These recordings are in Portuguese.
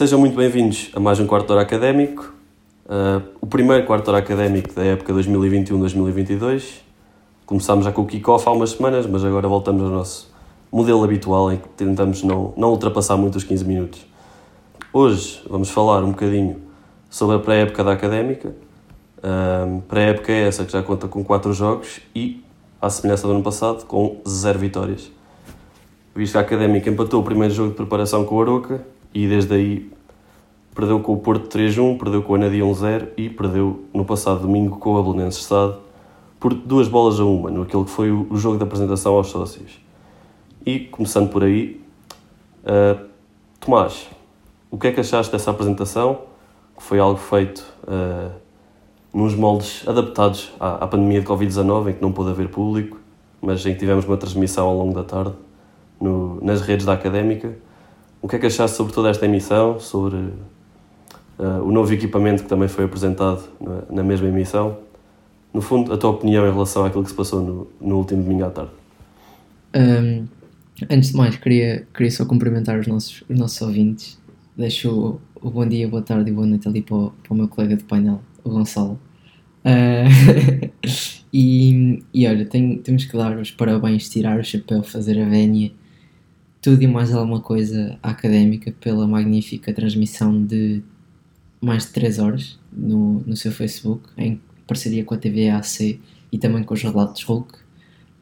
Sejam muito bem-vindos a mais um quarto hora académico, uh, o primeiro quarto hora académico da época 2021-2022. Começámos já com o kick-off há umas semanas, mas agora voltamos ao nosso modelo habitual em que tentamos não, não ultrapassar muito os 15 minutos. Hoje vamos falar um bocadinho sobre a pré-época da académica. Uh, pré-época é essa que já conta com 4 jogos e, à semelhança do ano passado, com 0 vitórias. Visto que a académica empatou o primeiro jogo de preparação com o Aroca e desde aí perdeu com o Porto 3-1, perdeu com o Anadia 1-0 e perdeu no passado domingo com o Abelenenses Estado por duas bolas a uma, no aquele que foi o jogo de apresentação aos sócios. E, começando por aí, uh, Tomás, o que é que achaste dessa apresentação? Que foi algo feito uh, nos moldes adaptados à, à pandemia de Covid-19, em que não pôde haver público, mas em que tivemos uma transmissão ao longo da tarde no, nas redes da Académica. O que é que achaste sobre toda esta emissão, sobre uh, o novo equipamento que também foi apresentado na, na, mesma emissão? No fundo, a tua opinião em relação àquilo que se passou no, no último domingo à tarde? Um, antes de mais, queria, queria só cumprimentar os nossos, os nossos ouvintes. Deixo o, o bom dia, boa tarde e boa noite ali para o, para o meu colega de painel, o Gonçalo. Uh, e, e olha, tem, temos que dar os parabéns, tirar o chapéu, fazer a vénia tudo e mais alguma coisa académica pela magnífica transmissão de mais de 3 horas no, no seu Facebook, em parceria com a TVAC e também com os relatos Hulk.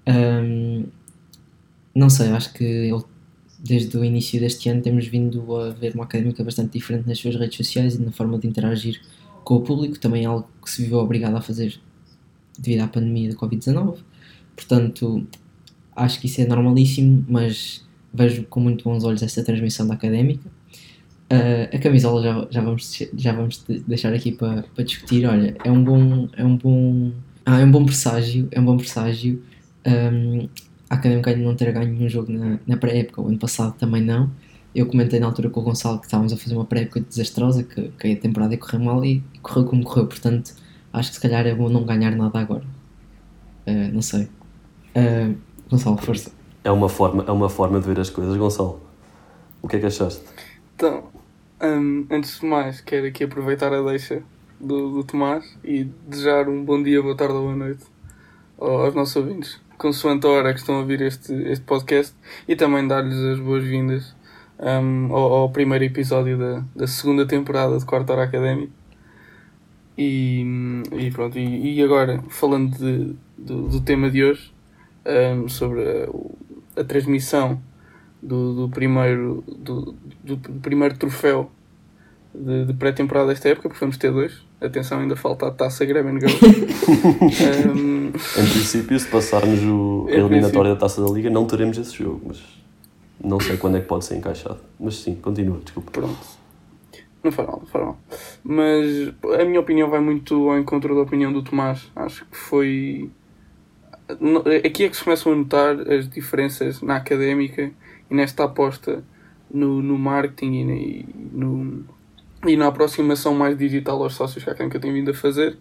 Um, não sei, acho que desde o início deste ano temos vindo a ver uma académica bastante diferente nas suas redes sociais e na forma de interagir com o público, também é algo que se viveu obrigado a fazer devido à pandemia da Covid-19. Portanto, acho que isso é normalíssimo, mas vejo com muito bons olhos esta transmissão da académica. Uh, a camisola já, já, vamos, já vamos deixar aqui para, para discutir. Olha, é um bom. É um bom. Ah, é um bom presságio. É um bom presságio. Um, a académica ainda não ter ganho nenhum jogo na, na pré-época, o ano passado também não. Eu comentei na altura com o Gonçalo que estávamos a fazer uma pré-época desastrosa, que, que a temporada ia correr mal e, e correu como correu. Portanto, acho que se calhar é bom não ganhar nada agora. Uh, não sei. Uh, Gonçalo, força é uma forma, é uma forma de ver as coisas. Gonçalo, o que é que achaste? Então, um, antes de mais, quero aqui aproveitar a deixa do, do Tomás e desejar um bom dia, boa tarde ou boa noite aos nossos ouvintes, consoante a hora que estão a ouvir este, este podcast e também dar-lhes as boas-vindas um, ao, ao, primeiro episódio da, da segunda temporada de Quarto Hora Académico. E, e pronto, e, e agora falando de, do, do tema de hoje, um, sobre o a transmissão do, do primeiro, do, do, primeiro troféu de, de pré-temporada desta época, porque vamos ter dois. Atenção, ainda falta a taça Girls. um... Em princípio, se passarmos o a eliminatória da taça da Liga, não teremos esse jogo, mas não sei quando é que pode ser encaixado. Mas sim, continua, desculpa. Pronto. Não faz mal, não faz mal. Mas a minha opinião vai muito ao encontro da opinião do Tomás. Acho que foi aqui é que se começam a notar as diferenças na académica e nesta aposta no, no marketing e, no, e na aproximação mais digital aos sócios que a académica tem vindo a fazer.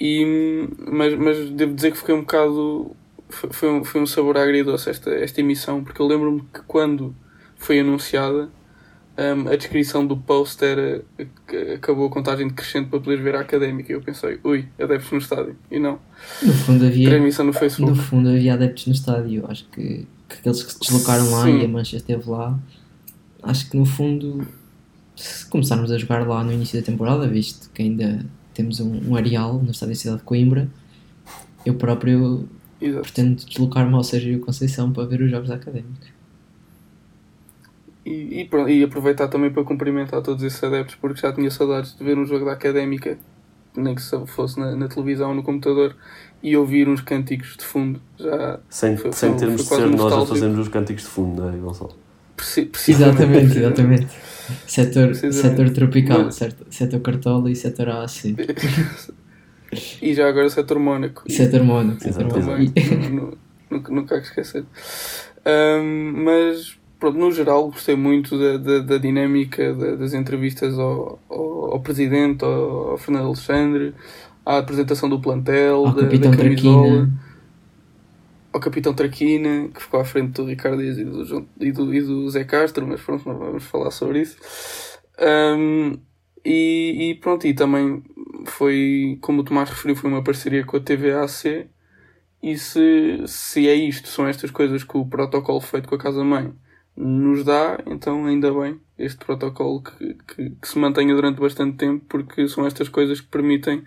E, mas, mas devo dizer que fiquei um bocado. Foi, um, foi um sabor agridoce esta, esta emissão, porque eu lembro-me que quando foi anunciada um, a descrição do post era que acabou a contagem decrescente para poder ver a académica. E eu pensei, ui, adeptos no estádio. E não. No fundo havia. Transmissão no Facebook. No fundo havia adeptos no estádio. Acho que, que aqueles que se deslocaram lá Sim. e a Mancha esteve lá. Acho que no fundo, se começarmos a jogar lá no início da temporada, visto que ainda temos um, um areal no estádio da cidade de Coimbra, eu próprio Exato. pretendo deslocar-me ao Sérgio Conceição para ver os jogos da académica. E, e, e, aproveitar também para cumprimentar todos esses adeptos, porque já tinha saudades de ver um jogo da académica, nem que fosse na, na televisão ou no computador, e ouvir uns cânticos de fundo. Já sem foi, sem foi, termos foi de ser nós a fazermos os cânticos de fundo, não é, Gonçalo? Exatamente, exatamente. setor, setor tropical, Mas... setor cartola e setor AC. e já agora setor Mónaco. Setor Mónaco, setor Mónaco. Nunca esquecer. Um, mas pronto, no geral gostei muito da, da, da dinâmica da, das entrevistas ao, ao, ao, presidente, ao, ao, Fernando Alexandre, à apresentação do plantel, ao da, Capitão da camisola, ao Capitão Traquina, que ficou à frente do Ricardo Dias e do, e do, e do Zé Castro, mas pronto, não vamos falar sobre isso. Um, e, e, pronto, e também foi, como o Tomás referiu, foi uma parceria com a TVAC. E se, se é isto, são estas coisas que o protocolo feito com a Casa Mãe nos dá, então ainda bem este protocolo que, que, que se mantenha durante bastante tempo, porque são estas coisas que permitem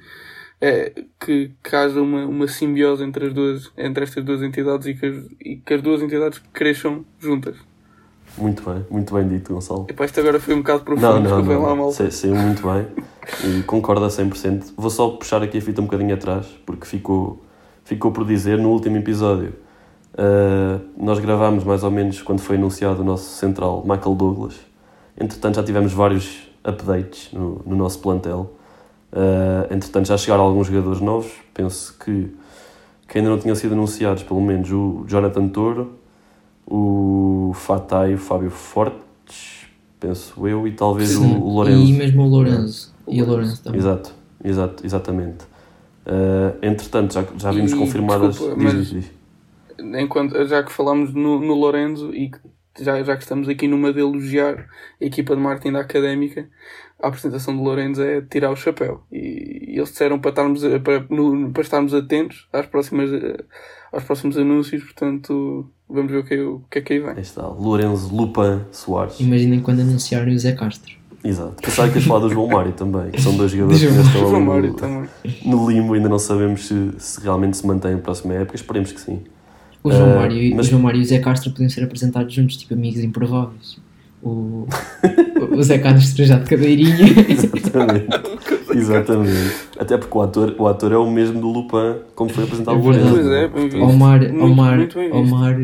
é, que, que haja uma, uma simbiose entre, as duas, entre estas duas entidades e que, as, e que as duas entidades cresçam juntas. Muito bem, muito bem dito, Gonçalo. Epá, isto agora foi um bocado profundo, não, não, não. lá mal. Saiu, saiu muito bem e concordo a 100%. Vou só puxar aqui a fita um bocadinho atrás, porque ficou, ficou por dizer no último episódio. Uh, nós gravámos mais ou menos quando foi anunciado o nosso central, Michael Douglas. Entretanto, já tivemos vários updates no, no nosso plantel. Uh, entretanto, já chegaram alguns jogadores novos. Penso que, que ainda não tinham sido anunciados, pelo menos o Jonathan Toro, o Fatai, o Fábio Fortes, penso eu, e talvez Sim, o, o Lourenço. E mesmo o Lourenço. E o Lourenço também. Exato, exato exatamente. Uh, entretanto, já, já vimos e, confirmadas. Desculpa, diz, mas, diz, Enquanto, já que falamos no, no Lourenço e já, já que estamos aqui numa de elogiar a equipa de marketing da académica, a apresentação de Lourenço é tirar o chapéu. E, e eles disseram para estarmos, para, no, para estarmos atentos às próximas, aos próximos anúncios, portanto Vamos ver o que, o que é que aí vem. Aí está, Lourenço Lupin Soares. Imaginem quando anunciarem o Zé Castro. Exato. Pensava que ias falar do João Mário também, que são dois jogadores que ainda estão no, no, limbo, ainda não sabemos se, se realmente se mantém na próxima época, esperemos que sim. O João, uh, Mário, mas... o João Mário e o Zé Castro podem ser apresentados juntos, tipo amigos improváveis. O, o Zé Castro já de cadeirinha. Exatamente. Exatamente. Até porque o ator, o ator é o mesmo do Lupin, como foi apresentado é por ele. Pois é, bem visto. Omar, muito, Omar, muito bem Omar,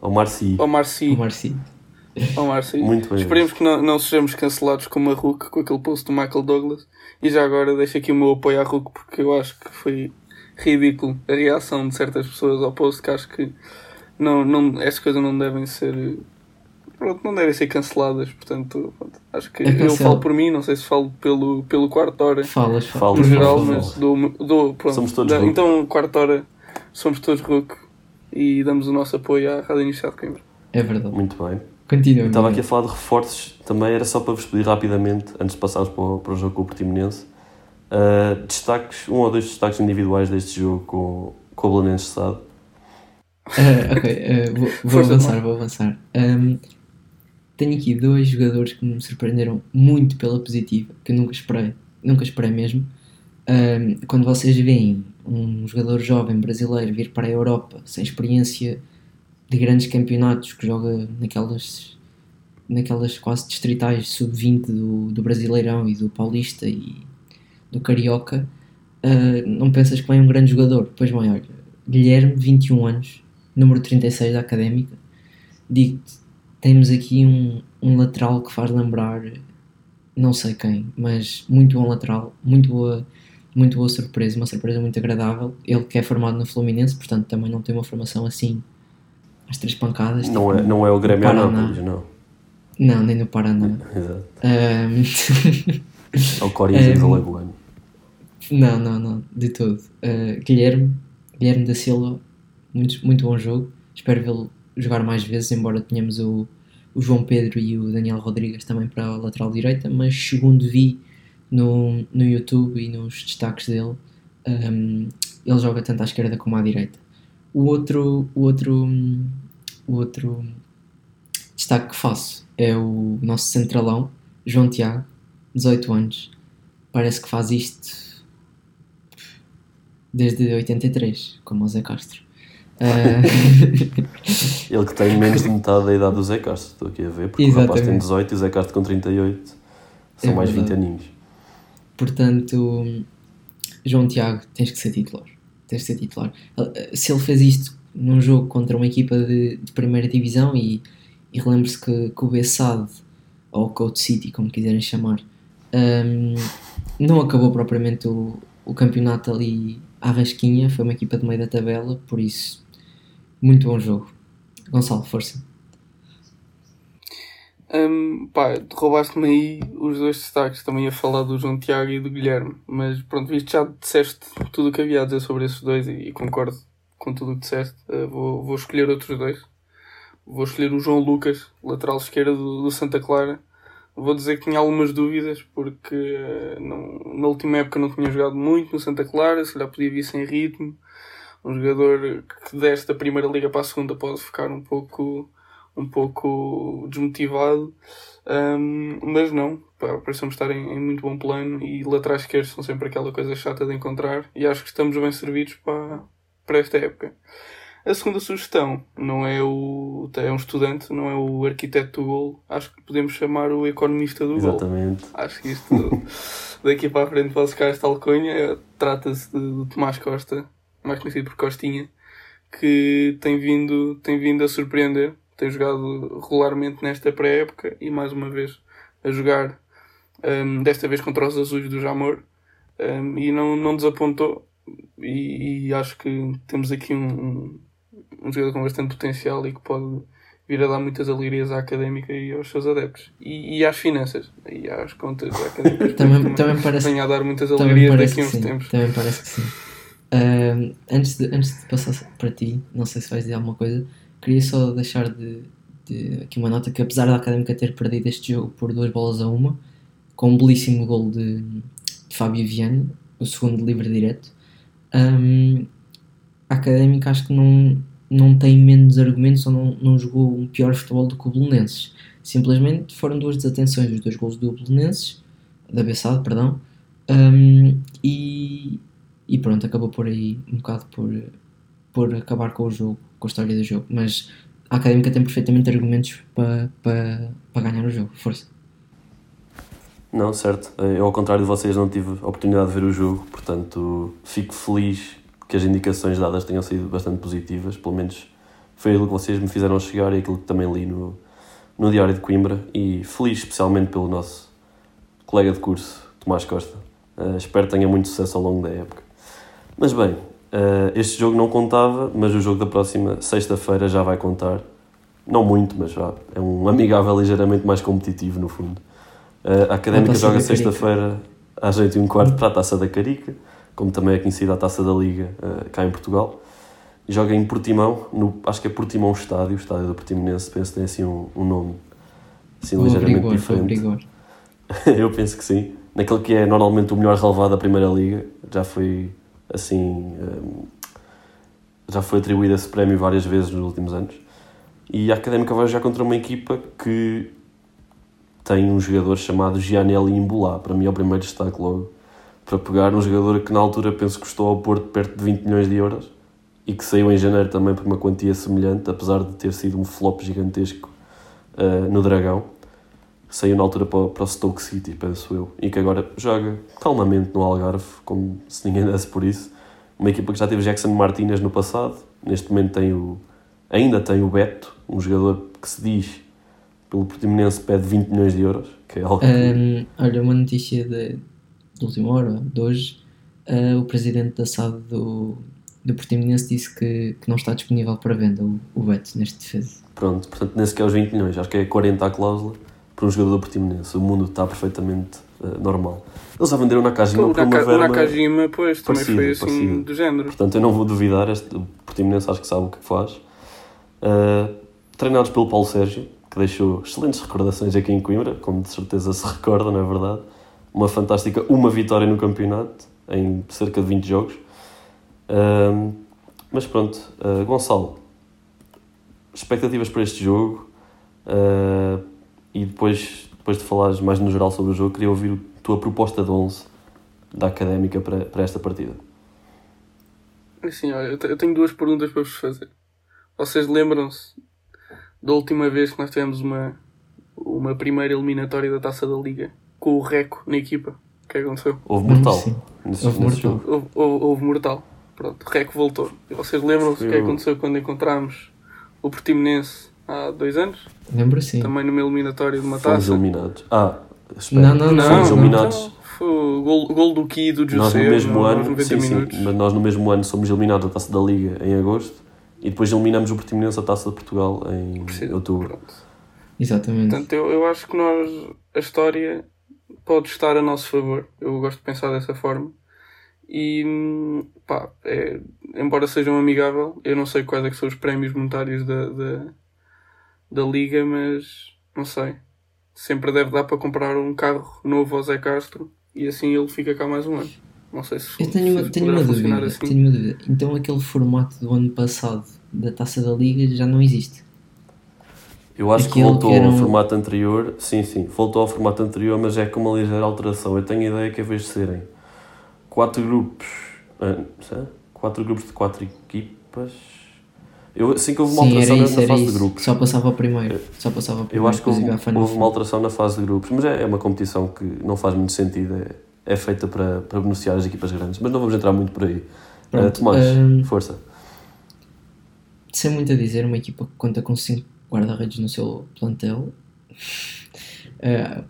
Omar Sy. Omar Sy. Omar Sy. Omar Sy. Muito bem. Esperemos que não, não sejamos cancelados como a Hulk com aquele post do Michael Douglas. E já agora deixo aqui o meu apoio à Hulk porque eu acho que foi ridículo a reação de certas pessoas ao post que acho que não, não, essas coisas não devem ser pronto, não devem ser canceladas, portanto, pronto, acho que é eu falo por mim, não sei se falo pelo, pelo quarto hora. Falas, falas. Por geral, falas, mas do, do, pronto, somos todos da, Então, quarto hora, somos todos RUC e damos o nosso apoio à Rádio Inicial de Coimbra. É verdade. Muito bem. Continua. Estava aqui a falar de reforços, também era só para vos pedir rapidamente, antes de passarmos para o, para o jogo com o Portimonense, uh, destaques, um ou dois destaques individuais deste jogo com, com o Belenenses Sado. Uh, ok, uh, vou, vou avançar, vou avançar. Um, tenho aqui dois jogadores que me surpreenderam muito pela positiva, que eu nunca esperei, nunca esperei mesmo. Um, quando vocês veem um jogador jovem brasileiro vir para a Europa sem experiência de grandes campeonatos, que joga naquelas, naquelas quase distritais sub-20 do, do Brasileirão e do Paulista e do Carioca, uh, não pensas que vai um grande jogador. Pois bem, olha, Guilherme, 21 anos, número 36 da Académica, digo-te, temos aqui um, um lateral que faz lembrar não sei quem, mas muito bom lateral, muito boa, muito boa surpresa, uma surpresa muito agradável. Ele que é formado no Fluminense, portanto também não tem uma formação assim às três pancadas. Não, tipo, é, não é o Grêmio Anápolis, não. Não, nem no Paraná. Exato. Um... é o Corinthians um... Alagoano. Não, não, não, de todo. Uh, Guilherme, Guilherme da Silva, muito, muito bom jogo. Espero vê-lo jogar mais vezes, embora tenhamos o, o João Pedro e o Daniel Rodrigues também para a lateral direita, mas segundo vi no, no YouTube e nos destaques dele, um, ele joga tanto à esquerda como à direita. O outro, o outro, o outro destaque que faço é o nosso centralão, João Tiago, 18 anos. Parece que faz isto desde 83, como o Zé Castro. Uh... Ele que tem menos de metade da idade do Zé Castro, estou aqui a ver, porque Exatamente. o rapaz tem 18 e o Zé Castro com 38 são é mais verdade. 20 aninhos. Portanto, João Tiago, tens que ser titular. Tens que ser titular. Se ele fez isto num jogo contra uma equipa de, de primeira divisão e, e relembro-se que, que o Bessade, ou Code City, como quiserem chamar, um, não acabou propriamente o, o campeonato ali à rasquinha, foi uma equipa de meio da tabela, por isso muito bom jogo. Gonçalo, força. Um, pá, roubaste-me aí os dois destaques. Também ia falar do João Tiago e do Guilherme. Mas pronto, visto já disseste tudo o que havia a dizer sobre esses dois e, e concordo com tudo o que disseste. Uh, vou, vou escolher outros dois. Vou escolher o João Lucas, lateral esquerdo do, do Santa Clara. Vou dizer que tinha algumas dúvidas porque uh, não, na última época não tinha jogado muito no Santa Clara, se calhar podia vir sem ritmo. Um jogador que desta primeira liga para a segunda pode ficar um pouco, um pouco desmotivado. Um, mas não, parecemos estar em, em, muito bom plano e laterais esquerdos são sempre aquela coisa chata de encontrar e acho que estamos bem servidos para, para esta época. A segunda sugestão não é o. é um estudante, não é o arquiteto do gol. Acho que podemos chamar o economista do Exatamente. gol. Acho que isto daqui para a frente pode ficar esta alcunha. Trata-se de Tomás Costa, mais conhecido por Costinha, que tem vindo, tem vindo a surpreender. Tem jogado regularmente nesta pré-época e mais uma vez a jogar, um, desta vez contra os azuis do Jamor, um, e não, não desapontou. E, e, acho que temos aqui um, um jogador com bastante potencial e que pode vir a dar muitas alegrias à académica e aos seus adeptos. E, e às finanças e às contas académicas. também, também, também parece, venha a dar muitas alegrias daqui a uns sim, tempos. Também parece que sim. Uh, antes, de, antes de passar para ti, não sei se vais dizer alguma coisa, queria só deixar de, de aqui uma nota que apesar da Académica ter perdido este jogo por duas bolas a uma, com um belíssimo gol de, de Fábio Viana, o segundo livre direto, um, a Académica acho que não, não tem menos argumentos ou não, não jogou um pior futebol do que o Belenenses. Simplesmente foram duas desatenções, os dois gols do Belenenses, da Bessade, perdão, um, e, e pronto, acabou por aí um bocado por, por acabar com o jogo, com a história do jogo. Mas a Académica tem perfeitamente argumentos para, para, para ganhar o jogo. Força. Não, certo. Eu, ao contrário de vocês, não tive a oportunidade de ver o jogo, portanto, fico feliz que as indicações dadas tenham sido bastante positivas, pelo menos foi aquilo que vocês me fizeram chegar e aquilo que também li no, no Diário de Coimbra, e feliz especialmente pelo nosso colega de curso, Tomás Costa. Uh, espero que tenha muito sucesso ao longo da época. Mas bem, uh, este jogo não contava, mas o jogo da próxima sexta-feira já vai contar. Não muito, mas já é um amigável ligeiramente mais competitivo, no fundo. Uh, a Académica joga sexta-feira às 8 e um quarto para a Taça da Carica como também é conhecida a Taça da Liga uh, cá em Portugal. Joga em Portimão, no, acho que é Portimão Estádio, o estádio do Portimonense, penso que tem assim um, um nome assim, o ligeiramente rigor, diferente. Eu penso que sim. Naquele que é normalmente o melhor relevado da Primeira Liga, já foi assim. Um, ehm, já foi atribuído esse prémio várias vezes nos últimos anos. E a Académica vai jogar contra uma equipa que tem um jogador chamado Gianelli Imbulá. Para mim é o primeiro destaque logo para pegar um jogador que na altura penso que custou ao Porto perto de 20 milhões de euros e que saiu em janeiro também por uma quantia semelhante, apesar de ter sido um flop gigantesco uh, no Dragão. Saiu na altura para, para o Stoke City, penso eu, e que agora joga calmamente no Algarve, como se ninguém desse por isso. Uma equipa que já teve Jackson Martinez no passado, neste momento tem o, ainda tem o Beto, um jogador que se diz pelo Portimonense pede 20 milhões de euros, que é algo um, Olha, uma notícia de, de última hora, de hoje, uh, o presidente da SAD do, do Portimonense disse que, que não está disponível para venda o, o Beto neste defesa. Pronto, portanto, nem sequer os 20 milhões, acho que é 40 a cláusula para um jogador do Portimonense. O mundo está perfeitamente uh, normal. Eles já venderam Nakajima o por uma verba... O Nakajima, pois, também foi assim parecido. do género. Portanto, eu não vou duvidar, este, o Portimonense acho que sabe o que faz. Uh, treinados pelo Paulo Sérgio, que deixou excelentes recordações aqui em Coimbra, como de certeza se recorda, não é verdade? Uma fantástica uma vitória no campeonato em cerca de 20 jogos. Mas pronto, uh, Gonçalo, expectativas para este jogo uh, e depois, depois de falares mais no geral sobre o jogo, queria ouvir a tua proposta de 11 da Académica para, para esta partida. Olha, eu tenho duas perguntas para vos fazer. Vocês lembram-se da última vez que nós tivemos uma, uma primeira eliminatória da Taça da Liga? Com o Reco na equipa. O que é aconteceu? Houve mortal. Nesse, houve, nesse mortal. Houve, houve, houve, mortal. Pronto, o Reco voltou. E vocês lembram-se o que é aconteceu quando encontrámos o Portimonense há dois anos? Lembro sim. Também numa eliminatória de uma Fomos taça. eliminados. Ah, espera. Não, não, não. Fomos não, eliminados. Não, foi o gol, gol do Ki e do José nós no mesmo ano, 90 sim, minutos. sim, mas nós no mesmo ano somos eliminados da Taça da Liga em agosto e depois eliminamos o Portimonense da Taça de Portugal em Preciso. outubro. Pronto. Exatamente. Portanto, eu, eu acho que nós, a história pode estar a nosso favor. Eu gosto de pensar dessa forma. E pá, é, embora seja um amigável, eu não sei quais é que são os prémios monetários da, da, da liga, mas não sei. sempre deve dar para comprar um carro novo ao Zé Castro e assim ele fica cá mais um ano. Não sei se Eu tenho uma, se tenho poderá uma dúvida, assim. tenho uma dúvida. Então aquele formato do ano passado da Taça da Liga já não existe. Eu acho que Aquele voltou que ao formato anterior, sim, sim, voltou ao formato anterior, mas é com uma ligeira alteração. Eu tenho a ideia que em vez de serem quatro grupos, ah, sei, quatro grupos de quatro equipas, eu assim que houve uma Sim, era alteração na- isso, na fase de isso. grupos. Só passava ao primeiro. Só passava ao Eu primeiro. acho que houve, houve uma alteração na fase de grupos, mas é, é uma competição que não faz muito sentido, é, é feita para, para beneficiar as equipas grandes, mas não vamos entrar muito por aí. Pronto, Ah, Tomás, hum, força. Sem muito a dizer, uma equipa que conta com 5 guarda-redes no seu plantel.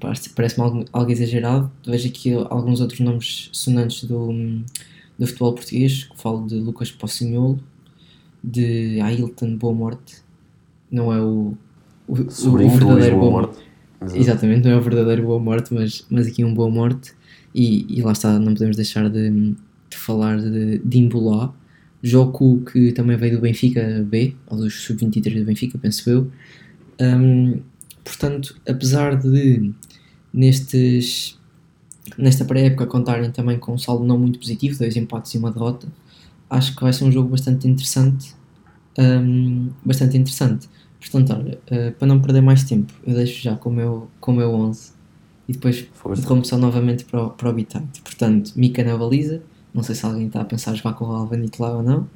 parece- Parece-me algo, exagerado. Vejo aqui alguns outros nomes sonantes do, do futebol português. Falo de Lucas Pocinholo, de Ailton Boa Morte. Não é o, o, o verdadeiro Boa Morte. Morte. Exato. Exatamente, não é o verdadeiro Boa Morte, mas, mas aqui um Boa Morte. E, e lá está, não podemos deixar de, de falar de, de Imbolá. Joku, que também veio do Benfica B, ou dos sub-23 do Benfica, penso eu. Hum, portanto, apesar de nestes, nesta pré-época contarem também com um saldo não muito positivo, dois empates e uma derrota, acho que vai ser um jogo bastante interessante. hum, bastante interessante. Portanto, olha, eh, para não perder mais tempo, eu deixo já com o meu, com o meu 11 e depois Força. só novamente para o, para o Habitat. Portanto, Mika na baliza, não sei se alguém está a pensar jogar com o Alvanito lá ou não,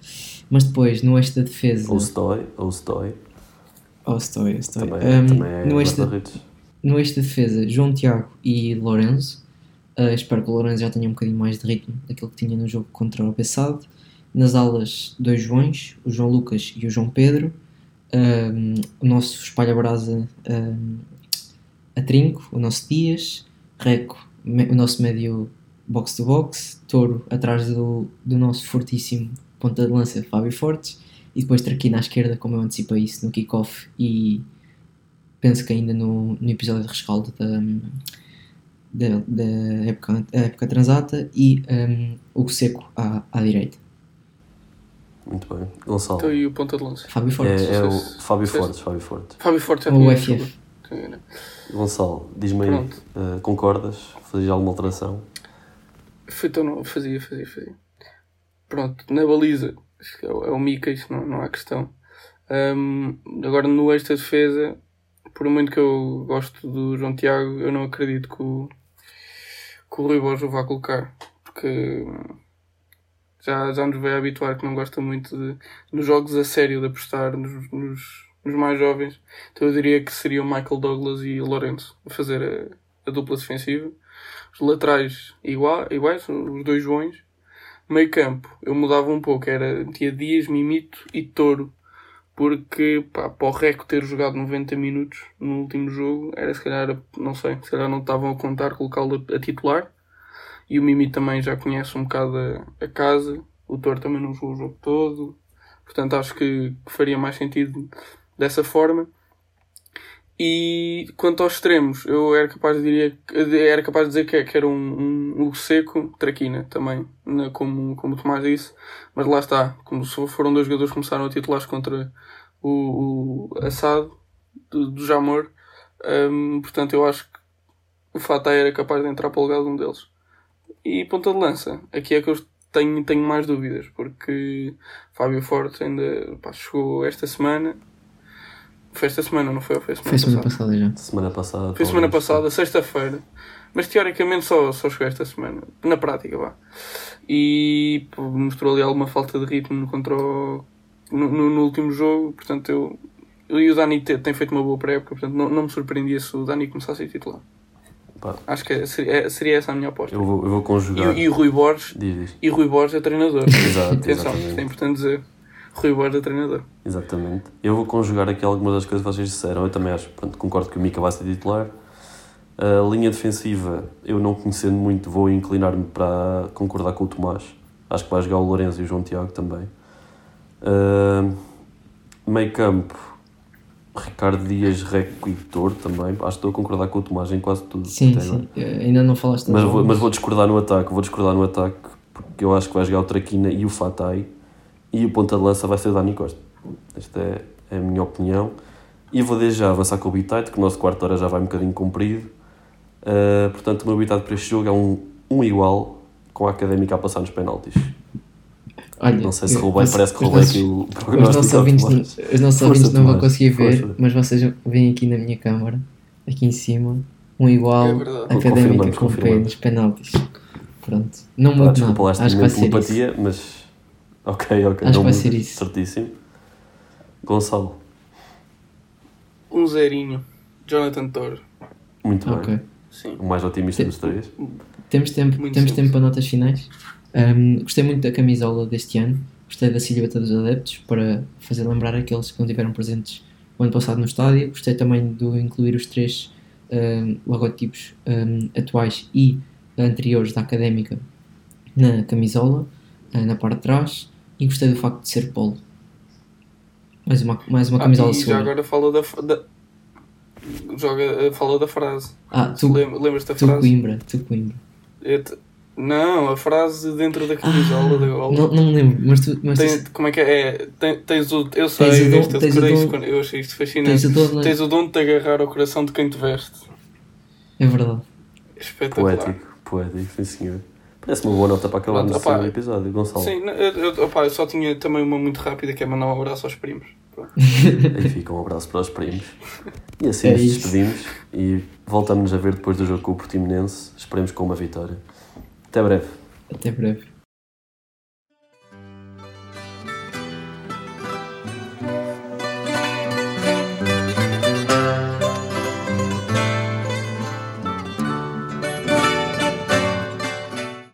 mas depois no eixo da defesa. Ou Stoy, ou Stoy, Oh, estou, estou. também, Um, também é no, eixo da, no eixo da defesa, João Tiago e Lourenço. Uh, espero que o Lourenço já tenha um bocadinho mais de ritmo daquilo que tinha no jogo contra o Bessade. Nas alas, dois Joões, o João Lucas e o João Pedro. Um, o nosso espalha-brasa um, a Trinco, o nosso Dias. Reco, o nosso médio box-to-box. Touro atrás do, do nosso fortíssimo ponta de lança, Fábio Fortes. E depois Traquina à esquerda, como eu antecipei isso no kickoff e penso que ainda no, no episódio de rescaldo da, da, da época, época transata e um, o seco à, à direita. Muito bem. Gonçalo. Então, e o ponta de lança? Fábio Fortes. É, é o Fábio Fortes, Fábio Fortes. Fábio Forte já Ou tinha o. FF. Tinha- Gonçalo, diz-me aí, eh, concordas? Fazes alguma alteração? Foi então não, fazia, fazia, fazia. Pronto, na baliza, é o, é o Mika, isso não, não há questão. Ahm, agora no esta defesa, por muito que eu gosto do João Tiago, eu não acredito que o, que o Rui Borges o vá colocar. Porque já, já nos veio habituar que não gosta muito de, nos jogos a sério de apostar nos, nos, nos mais jovens. Então eu diria que seria o Michael Douglas e o Lourenço a fazer a, a dupla defensiva. Laterais iguais, os dois Joões. Meio campo, eu mudava um pouco, era tinha Dias, Mimito e Touro. Porque pá, para o Reco ter jogado 90 minutos no último jogo, era se calhar, não sei, se calhar não estavam a contar colocá-lo a, a titular. E o Mimito também já conhece um bocado a, a casa. O Touro também não jogou o jogo todo. Portanto, acho que faria mais sentido dessa forma. E quanto aos extremos, eu era capaz de, diria, era capaz de dizer que, que era um, um, um seco traquina também, né, como, como o Tomás disse. Mas lá está, como foram dois jogadores que começaram a titulares contra o, o Assad do, do Jamor. Hum, portanto, eu acho que o Fatah era capaz de entrar para o lugar de um deles. E ponta de lança, aqui é que eu tenho, tenho mais dúvidas, porque Fábio Forte ainda pá, chegou esta semana. Foi esta semana, não foi? Ou foi semana Foi semana passada? passada já. Semana passada. Foi semana passada, sexta-feira. Mas teoricamente só, só chegou esta semana. Na prática, vá. E pô, mostrou ali alguma falta de ritmo contra o, no, no, no último jogo. Portanto, eu, e o Dani te- tem feito uma boa pré-época. Portanto, não, não me surpreendia se o Dani começasse a ser titular. Pá, Acho que é- seria, é- seria essa a minha aposta. eu, vou, eu vou conjugar. E, e o Rui Borges. Diz, diz. E o Rui Borges é treinador. Exato, Atenção, é importante dizer. Rui Borges é treinador. Exatamente. Eu vou conjugar aqui algumas das coisas que vocês disseram. Eu também acho, pronto, concordo que o Mika vai ser titular. A linha defensiva, eu não conhecendo muito, vou inclinar-me para concordar com o Tomás. Acho que vai jogar o Lourenço e o João Tiago também. Ah, meio campo, Ricardo Dias, Reco e Vitor também. Acho que estou a concordar com o Tomás em quase tudo. Sim, sim. Eh, Ainda não falaste Mas vou, mas vou discordar no ataque, vou discordar no ataque, porque eu acho que vai jogar o Traquina e o Fatai, e o ponta de lança vai ser o Dani Costa. Esta é, é a minha opinião. E vou desde já avançar com o bitite, que o nosso quarto hora já vai um bocadinho comprido. Uh, portanto, o meu bitite para este jogo é um, um igual com a Académica a passar nos penaltis. Olha, Não sei se roubei, os- parece que os roubei nossos- aqui o Os prognóstico. nossos ao ouvintes, Tomás. os nossos ouvintes não vão conseguir ver, força. mas vocês veem aqui na minha câmara, aqui em cima, um É igual verdade. académica com nos penaltis. Pronto. Não desculpa lá nada. Acho que vai ser isso. empatia, mas. Ok, ok. Acho que vai ser isso. Certíssimo. Gonçalo, Um zerinho. Jonathan Toro. muito Ok. bem. Sim. O mais otimista dos três. Temos tempo, Muito temos simples. tempo para notas finais. Um, gostei muito da camisola deste ano. Gostei da silhueta dos adeptos para fazer lembrar aqueles que não estiveram presentes o ano passado no estádio. Gostei também de incluir os três um, logotipos um, atuais e anteriores da académica na camisola, uh, na parte de trás. E gostei do facto de ser polo. Mais uma, mais uma Ah, camisola e já sua. agora falou da, da joga, eh, falou da frase. Ah, tu, Lem- Lembras-te da tu frase? Coimbra, tu Coimbra. Te- Não, a frase dentro da camisola da gola. Ah, Não, não me lembro, mas tu, mas Tem- tu como é que é? É, tem- tens o. Eu sei, Tens o dom- este eu tens o decorei dom- isso quando- eu achei isto fascinante. tens o dom? Tens o dom de te agarrar ao coração de quem te veste. É verdade. Espetacular. Poético, poético, sim senhor. Parece uma boa nota para acabarmos Pronto, assim opá. o episódio, Gonçalo. Sim, eu, eu, opá, eu só tinha também uma muito rápida que é mandar um abraço aos primos. Pronto. Aí fica um abraço para os primos. E assim É nos isso. despedimos e voltamos a ver depois do jogo com o Portimonense. Esperemos com uma vitória. Até breve. Até breve.